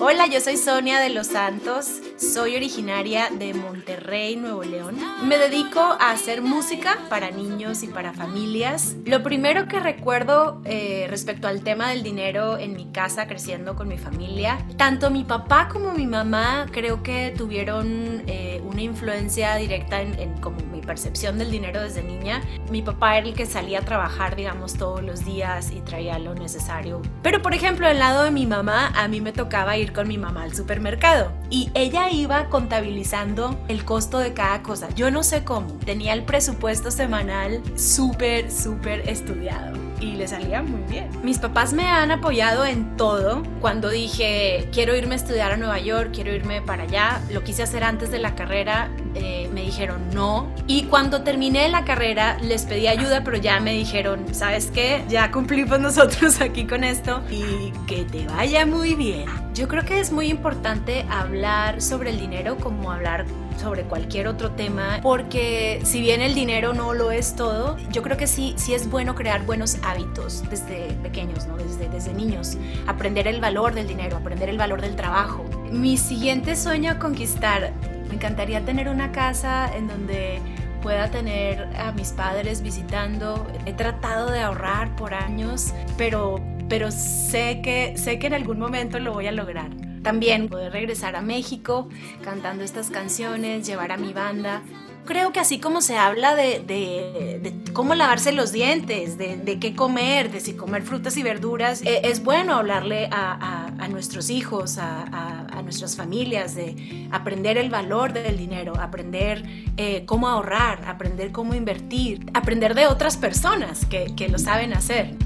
Hola, yo soy Sonia de Los Santos, soy originaria de Monterrey, Nuevo León. Me dedico a hacer música para niños y para familias. Lo primero que recuerdo eh, respecto al tema del dinero en mi casa creciendo con mi familia, tanto mi papá como mi mamá creo que tuvieron eh, una influencia directa en, en como mi percepción del dinero desde niña. Mi papá era el que salía a trabajar, digamos, todos los días y traía lo necesario. Pero por ejemplo, al lado de mi mamá, a mí me tocaba ir con mi mamá al supermercado y ella iba contabilizando el costo de cada cosa. Yo no sé cómo, tenía el presupuesto semanal súper, súper estudiado y le salía muy bien. Mis papás me han apoyado en todo. Cuando dije quiero irme a estudiar a Nueva York, quiero irme para allá, lo quise hacer antes de la carrera, eh, me dijeron no. Y cuando terminé la carrera les pedí ayuda, pero ya me dijeron, ¿sabes qué? Ya cumplimos nosotros aquí con esto y que te vaya muy bien. Yo creo que es muy importante hablar sobre el dinero como hablar sobre cualquier otro tema, porque si bien el dinero no lo es todo, yo creo que sí, sí es bueno crear buenos hábitos desde pequeños, ¿no? desde, desde niños, aprender el valor del dinero, aprender el valor del trabajo. Mi siguiente sueño a conquistar, me encantaría tener una casa en donde pueda tener a mis padres visitando. He tratado de ahorrar por años, pero, pero sé, que, sé que en algún momento lo voy a lograr. También poder regresar a México cantando estas canciones, llevar a mi banda. Creo que así como se habla de, de, de cómo lavarse los dientes, de, de, qué comer, de si comer frutas y verduras, eh, es bueno hablarle a, a, a nuestros hijos, a, a, nuestras familias, de aprender el valor del dinero, aprender eh, cómo ahorrar, aprender cómo invertir, aprender de otras personas que, que lo saben hacer.